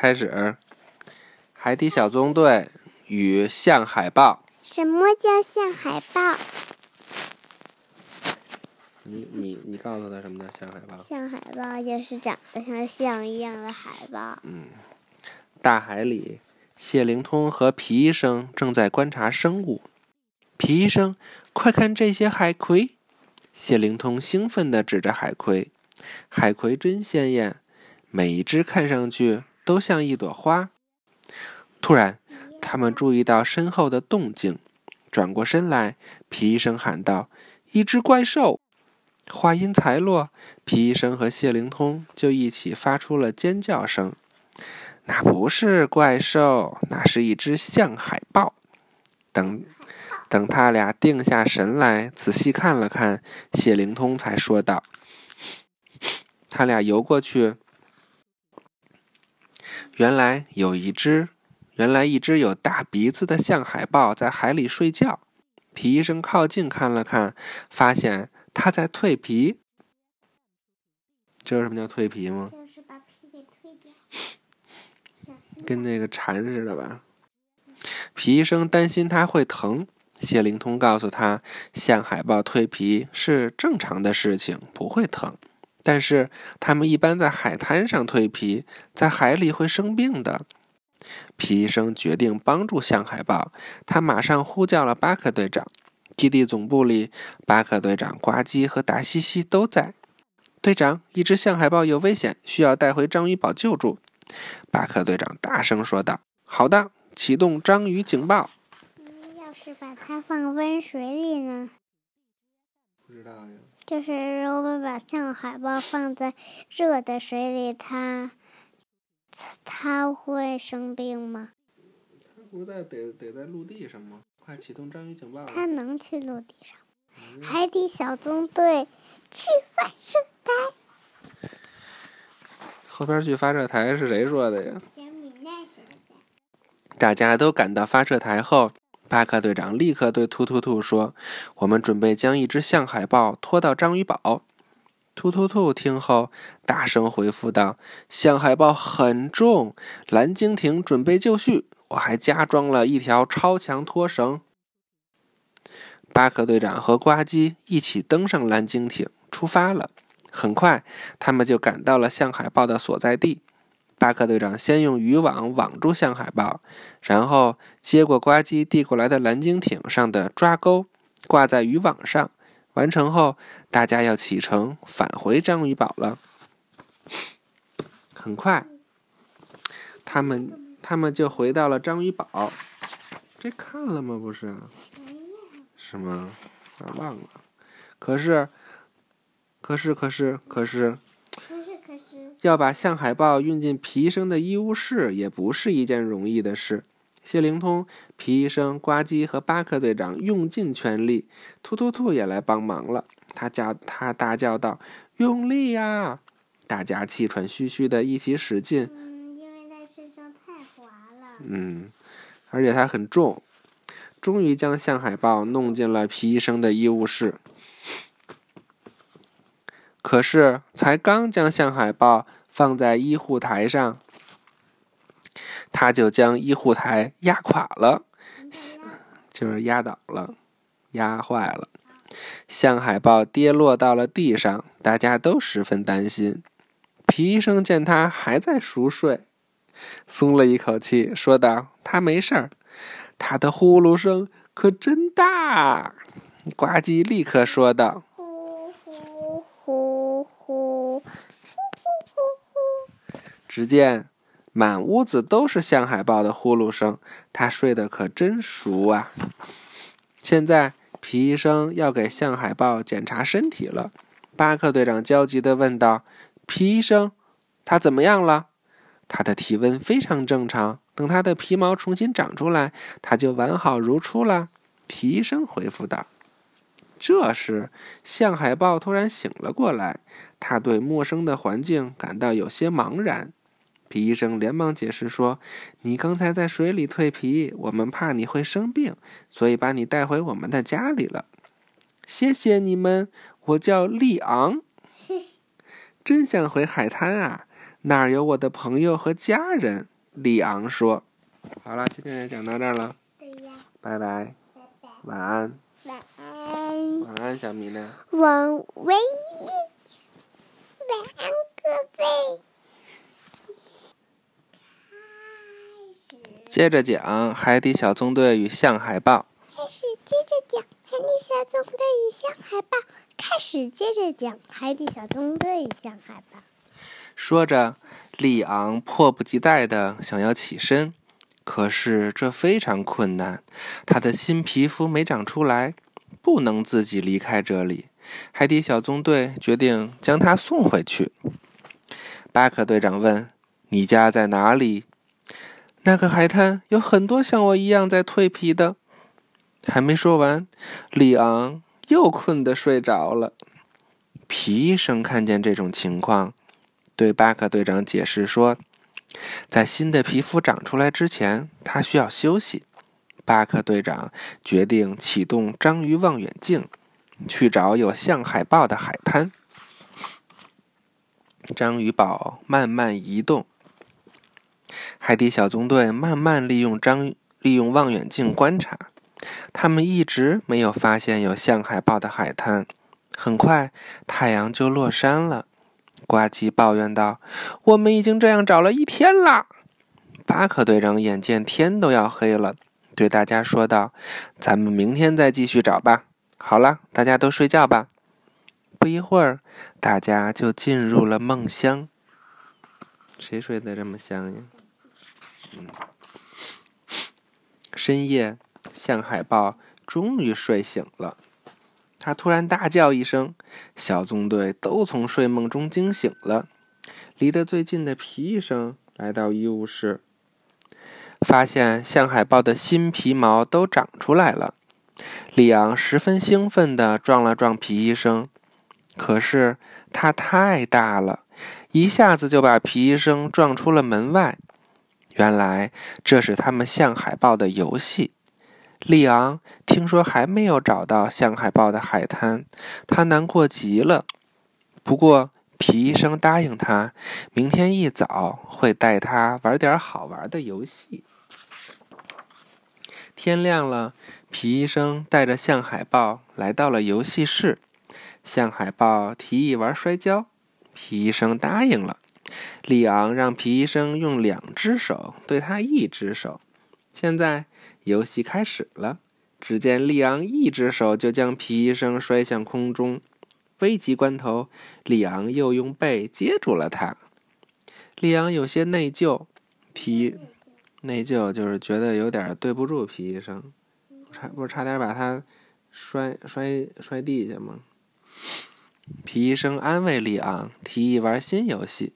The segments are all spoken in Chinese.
开始。海底小纵队与象海豹。什么叫象海豹？你你你告诉他什么叫象海豹？象海豹就是长得像象一样的海豹。嗯，大海里，谢灵通和皮医生正在观察生物。皮医生，快看这些海葵！谢灵通兴奋地指着海葵，海葵真鲜艳，每一只看上去都像一朵花。突然，他们注意到身后的动静，转过身来，皮医生喊道：“一只怪兽！”话音才落，皮医生和谢灵通就一起发出了尖叫声。那不是怪兽，那是一只象海豹。等，等他俩定下神来，仔细看了看，谢灵通才说道：“他俩游过去，原来有一只，原来一只有大鼻子的象海豹在海里睡觉。”皮医生靠近看了看，发现。它在蜕皮，知道什么叫蜕皮吗？就是把皮给蜕掉，跟那个蝉似的吧。皮医生担心它会疼，谢灵通告诉他，象海豹蜕皮是正常的事情，不会疼。但是它们一般在海滩上蜕皮，在海里会生病的。皮医生决定帮助象海豹，他马上呼叫了巴克队长。基地总部里，巴克队长、呱唧和达西西都在。队长，一只象海豹有危险，需要带回章鱼堡救助。巴克队长大声说道：“好的，启动章鱼警报。”要是把它放温水里呢？不知道呀。就是如果把象海豹放在热的水里，它它会生病吗？它不在得得在陆地上吗？快启动章鱼警报！它能去陆地上。海底小纵队去发射台。后边去发射台是谁说的呀？大家都赶到发射台后，巴克队长立刻对突突兔说：“我们准备将一只象海豹拖到章鱼堡。”突突兔听后大声回复道：“象海豹很重，蓝鲸艇准备就绪。”我还加装了一条超强拖绳。巴克队长和呱唧一起登上蓝鲸艇，出发了。很快，他们就赶到了象海豹的所在地。巴克队长先用渔网网住象海豹，然后接过呱唧递过来的蓝鲸艇上的抓钩，挂在渔网上。完成后，大家要启程返回章鱼堡了。很快，他们。他们就回到了章鱼堡，这看了吗？不是，是吗？忘了。可是，可是，可是，可是，可是，可是，要把象海豹运进皮医生的医务室，也不是一件容易的事。谢灵通、皮医生、呱唧和巴克队长用尽全力，突突兔也来帮忙了。他叫他大叫道：“用力呀！”大家气喘吁吁的一起使劲。嗯，而且它很重，终于将象海豹弄进了皮医生的医务室。可是，才刚将象海豹放在医护台上，他就将医护台压垮了，就是压倒了，压坏了。象海豹跌落到了地上，大家都十分担心。皮医生见他还在熟睡。松了一口气，说道：“他没事儿，他的呼噜声可真大。”呱唧立刻说道：“”只见满屋子都是象海豹的呼噜声，他睡得可真熟啊！现在皮医生要给象海豹检查身体了。巴克队长焦急地问道：“皮医生，他怎么样了？”它的体温非常正常，等它的皮毛重新长出来，它就完好如初了。皮医生回复道。这时，象海豹突然醒了过来，他对陌生的环境感到有些茫然。皮医生连忙解释说：“你刚才在水里蜕皮，我们怕你会生病，所以把你带回我们的家里了。”谢谢你们，我叫利昂。真想回海滩啊！那儿有我的朋友和家人。利昂说：“好了，今天就讲到这儿了。拜拜，拜拜，晚安，晚安，晚安，小米呢？晚维密，晚安，各位。接着讲《海底小纵队与象海豹》。开始接着讲《海底小纵队与象海豹》。开始接着讲《海底小纵队与象海豹》。说着，利昂迫不及待的想要起身，可是这非常困难，他的新皮肤没长出来，不能自己离开这里。海底小纵队决定将他送回去。巴克队长问：“你家在哪里？”那个海滩有很多像我一样在蜕皮的。还没说完，利昂又困得睡着了。皮医生看见这种情况，对巴克队长解释说：“在新的皮肤长出来之前，他需要休息。”巴克队长决定启动章鱼望远镜，去找有象海豹的海滩。章鱼堡慢慢移动。海底小纵队慢慢利用章利用望远镜观察，他们一直没有发现有象海豹的海滩。很快，太阳就落山了。呱唧抱怨道：“我们已经这样找了一天了。”巴克队长眼见天都要黑了，对大家说道：“咱们明天再继续找吧。好了，大家都睡觉吧。”不一会儿，大家就进入了梦乡。谁睡得这么香呀？嗯。深夜，象海豹终于睡醒了。他突然大叫一声，小纵队都从睡梦中惊醒了。离得最近的皮医生来到医务室，发现象海豹的新皮毛都长出来了。里昂十分兴奋地撞了撞皮医生，可是它太大了，一下子就把皮医生撞出了门外。原来这是他们象海豹的游戏。利昂听说还没有找到象海豹的海滩，他难过极了。不过皮医生答应他，明天一早会带他玩点好玩的游戏。天亮了，皮医生带着象海豹来到了游戏室。象海豹提议玩摔跤，皮医生答应了。利昂让皮医生用两只手对他一只手。现在。游戏开始了，只见利昂一只手就将皮医生摔向空中，危急关头，利昂又用背接住了他。利昂有些内疚，皮内疚就是觉得有点对不住皮医生，差不是差点把他摔摔摔地下吗？皮医生安慰利昂，提议玩新游戏。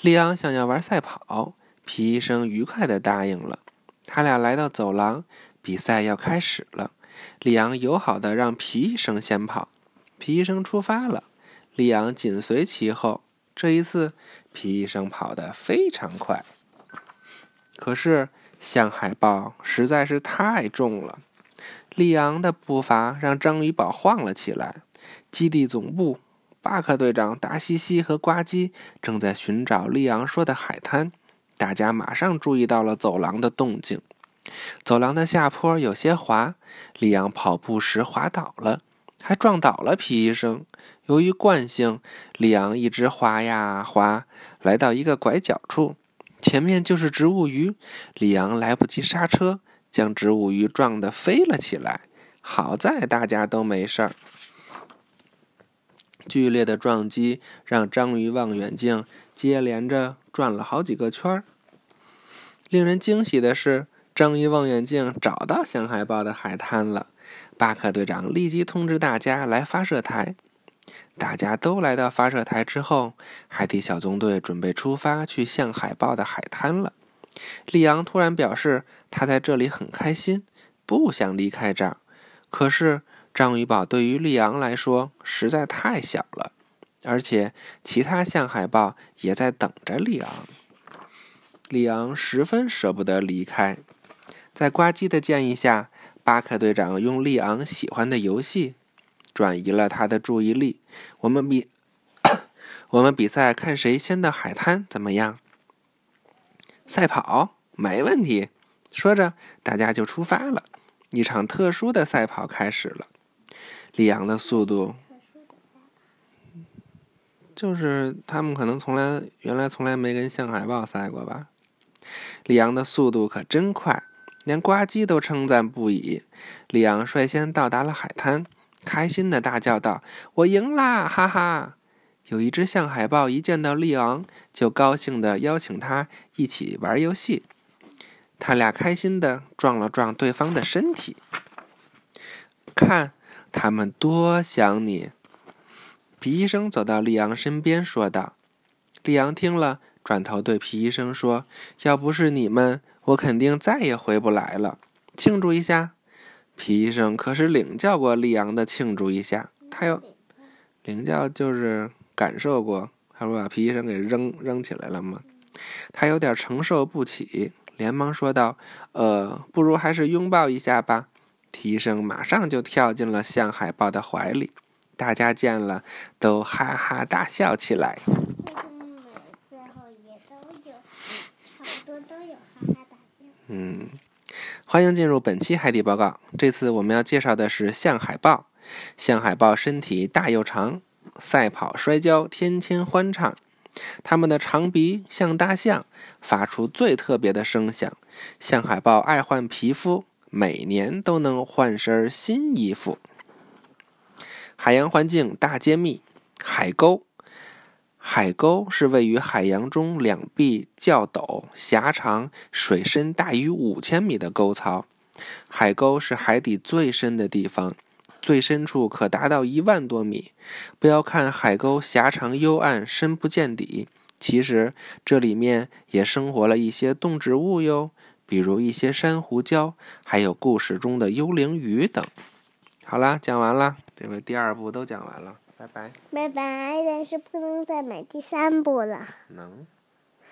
利昂想要玩赛跑，皮医生愉快地答应了。他俩来到走廊，比赛要开始了。里昂友好的让皮医生先跑，皮医生出发了，里昂紧随其后。这一次，皮医生跑得非常快。可是，象海豹实在是太重了，利昂的步伐让章鱼堡晃了起来。基地总部，巴克队长、达西西和呱唧正在寻找利昂说的海滩。大家马上注意到了走廊的动静。走廊的下坡有些滑，里昂跑步时滑倒了，还撞倒了皮医生。由于惯性，里昂一直滑呀滑，来到一个拐角处，前面就是植物鱼。里昂来不及刹车，将植物鱼撞得飞了起来。好在大家都没事儿。剧烈的撞击让章鱼望远镜接连着转了好几个圈儿。令人惊喜的是，章鱼望远镜找到象海豹的海滩了。巴克队长立即通知大家来发射台。大家都来到发射台之后，海底小纵队准备出发去象海豹的海滩了。利昂突然表示，他在这里很开心，不想离开这儿。可是章鱼堡对于利昂来说实在太小了，而且其他象海豹也在等着利昂。里昂十分舍不得离开，在呱唧的建议下，巴克队长用利昂喜欢的游戏转移了他的注意力。我们比 我们比赛看谁先到海滩，怎么样？赛跑没问题。说着，大家就出发了。一场特殊的赛跑开始了。里昂的速度，就是他们可能从来原来从来没跟象海豹赛过吧。里昂的速度可真快，连呱唧都称赞不已。里昂率先到达了海滩，开心的大叫道：“我赢啦！哈哈！”有一只象海豹一见到利昂，就高兴的邀请他一起玩游戏。他俩开心的撞了撞对方的身体，看他们多想你。皮医生走到利昂身边说道：“利昂听了，转头对皮医生说：‘要不是你们，我肯定再也回不来了。庆祝一下。’皮医生可是领教过利昂的庆祝一下，他有领教就是感受过，他说把皮医生给扔扔起来了吗？他有点承受不起。”连忙说道：“呃，不如还是拥抱一下吧。”皮医生马上就跳进了象海豹的怀里，大家见了都哈哈大笑起来。嗯，欢迎进入本期海底报告。这次我们要介绍的是象海豹。象海豹身体大又长，赛跑摔跤天天欢唱。它们的长鼻像大象，发出最特别的声响。象海豹爱换皮肤，每年都能换身新衣服。海洋环境大揭秘：海沟。海沟是位于海洋中两壁较陡、狭长、水深大于五千米的沟槽。海沟是海底最深的地方。最深处可达到一万多米。不要看海沟狭长幽暗、深不见底，其实这里面也生活了一些动植物哟，比如一些珊瑚礁，还有故事中的幽灵鱼等。好啦，讲完了，这回第二部都讲完了，拜拜。拜拜，但是不能再买第三部了。能，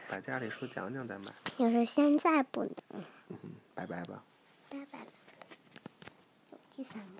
把家里书讲讲再买。要是现在不能。嗯拜拜吧。拜拜。有第三部吗？